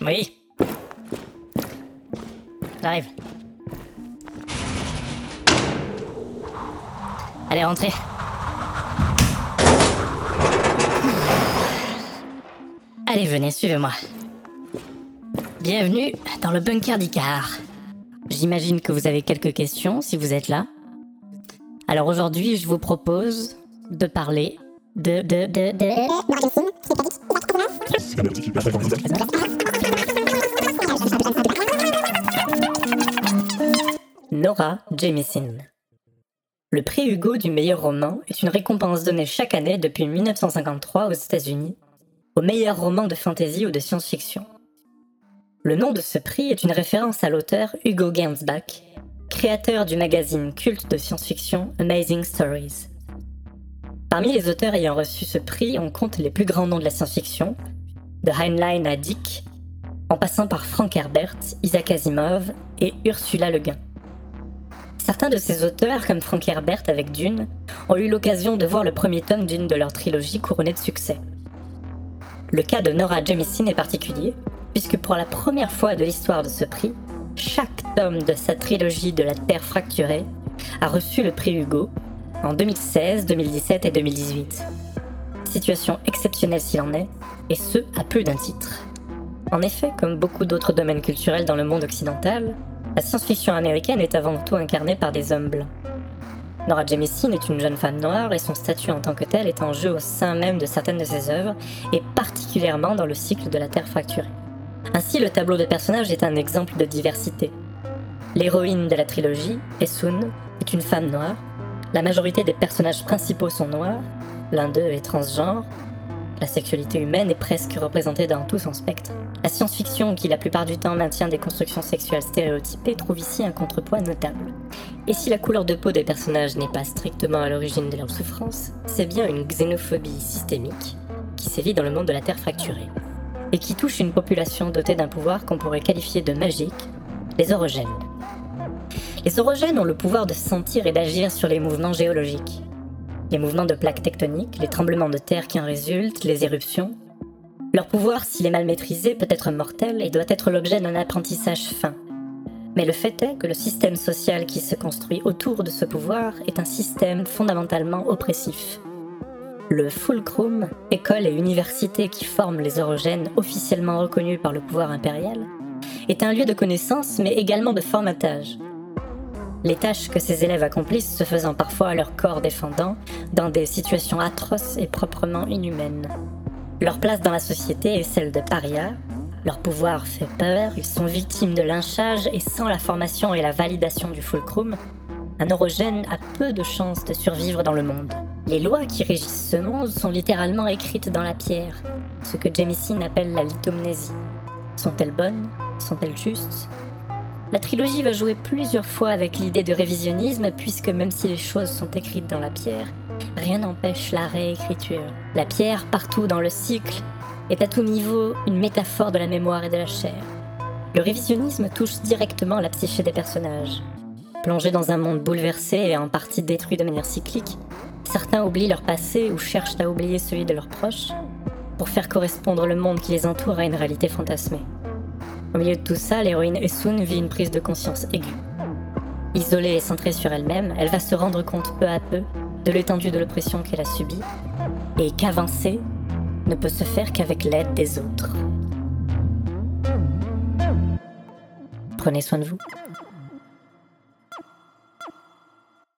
Oui. J'arrive. Allez, rentrez. Allez, venez, suivez-moi. Bienvenue dans le bunker d'Icar. J'imagine que vous avez quelques questions si vous êtes là. Alors aujourd'hui, je vous propose de parler de de de de Le prix Hugo du meilleur roman est une récompense donnée chaque année depuis 1953 aux États-Unis au meilleur roman de fantasy ou de science-fiction. Le nom de ce prix est une référence à l'auteur Hugo Gernsback, créateur du magazine culte de science-fiction Amazing Stories. Parmi les auteurs ayant reçu ce prix, on compte les plus grands noms de la science-fiction, de Heinlein à Dick, en passant par Frank Herbert, Isaac Asimov et Ursula Le Guin. Certains de ces auteurs, comme Frank Herbert avec Dune, ont eu l'occasion de voir le premier tome d'une de leur trilogie couronnée de succès. Le cas de Nora Jemisin est particulier, puisque pour la première fois de l'histoire de ce prix, chaque tome de sa trilogie de la Terre fracturée a reçu le prix Hugo en 2016, 2017 et 2018. Situation exceptionnelle s'il en est, et ce à plus d'un titre. En effet, comme beaucoup d'autres domaines culturels dans le monde occidental, la science-fiction américaine est avant tout incarnée par des hommes blancs. Nora Jemisin est une jeune femme noire et son statut en tant que telle est en jeu au sein même de certaines de ses œuvres, et particulièrement dans le cycle de la Terre fracturée. Ainsi, le tableau de personnages est un exemple de diversité. L'héroïne de la trilogie, Essun, est une femme noire, la majorité des personnages principaux sont noirs, l'un d'eux est transgenre, la sexualité humaine est presque représentée dans tout son spectre. La science-fiction, qui la plupart du temps maintient des constructions sexuelles stéréotypées, trouve ici un contrepoids notable. Et si la couleur de peau des personnages n'est pas strictement à l'origine de leur souffrance, c'est bien une xénophobie systémique qui sévit dans le monde de la Terre fracturée, et qui touche une population dotée d'un pouvoir qu'on pourrait qualifier de magique, les orogènes. Les orogènes ont le pouvoir de sentir et d'agir sur les mouvements géologiques. Les mouvements de plaques tectoniques, les tremblements de terre qui en résultent, les éruptions. Leur pouvoir, s'il est mal maîtrisé, peut être mortel et doit être l'objet d'un apprentissage fin. Mais le fait est que le système social qui se construit autour de ce pouvoir est un système fondamentalement oppressif. Le Fulcrum, école et université qui forment les orogènes officiellement reconnus par le pouvoir impérial, est un lieu de connaissance mais également de formatage les tâches que ces élèves accomplissent se faisant parfois à leur corps défendant, dans des situations atroces et proprement inhumaines. Leur place dans la société est celle de paria, leur pouvoir fait peur, ils sont victimes de lynchage et sans la formation et la validation du fulcrum, un orogène a peu de chances de survivre dans le monde. Les lois qui régissent ce monde sont littéralement écrites dans la pierre, ce que Jemisin appelle la lithomnésie. Sont-elles bonnes? Sont-elles justes? La trilogie va jouer plusieurs fois avec l'idée de révisionnisme, puisque même si les choses sont écrites dans la pierre, rien n'empêche la réécriture. La pierre, partout dans le cycle, est à tout niveau une métaphore de la mémoire et de la chair. Le révisionnisme touche directement la psyché des personnages. Plongés dans un monde bouleversé et en partie détruit de manière cyclique, certains oublient leur passé ou cherchent à oublier celui de leurs proches pour faire correspondre le monde qui les entoure à une réalité fantasmée. Au milieu de tout ça, l'héroïne Esun vit une prise de conscience aiguë. Isolée et centrée sur elle-même, elle va se rendre compte peu à peu de l'étendue de l'oppression qu'elle a subie et qu'avancer ne peut se faire qu'avec l'aide des autres. Prenez soin de vous.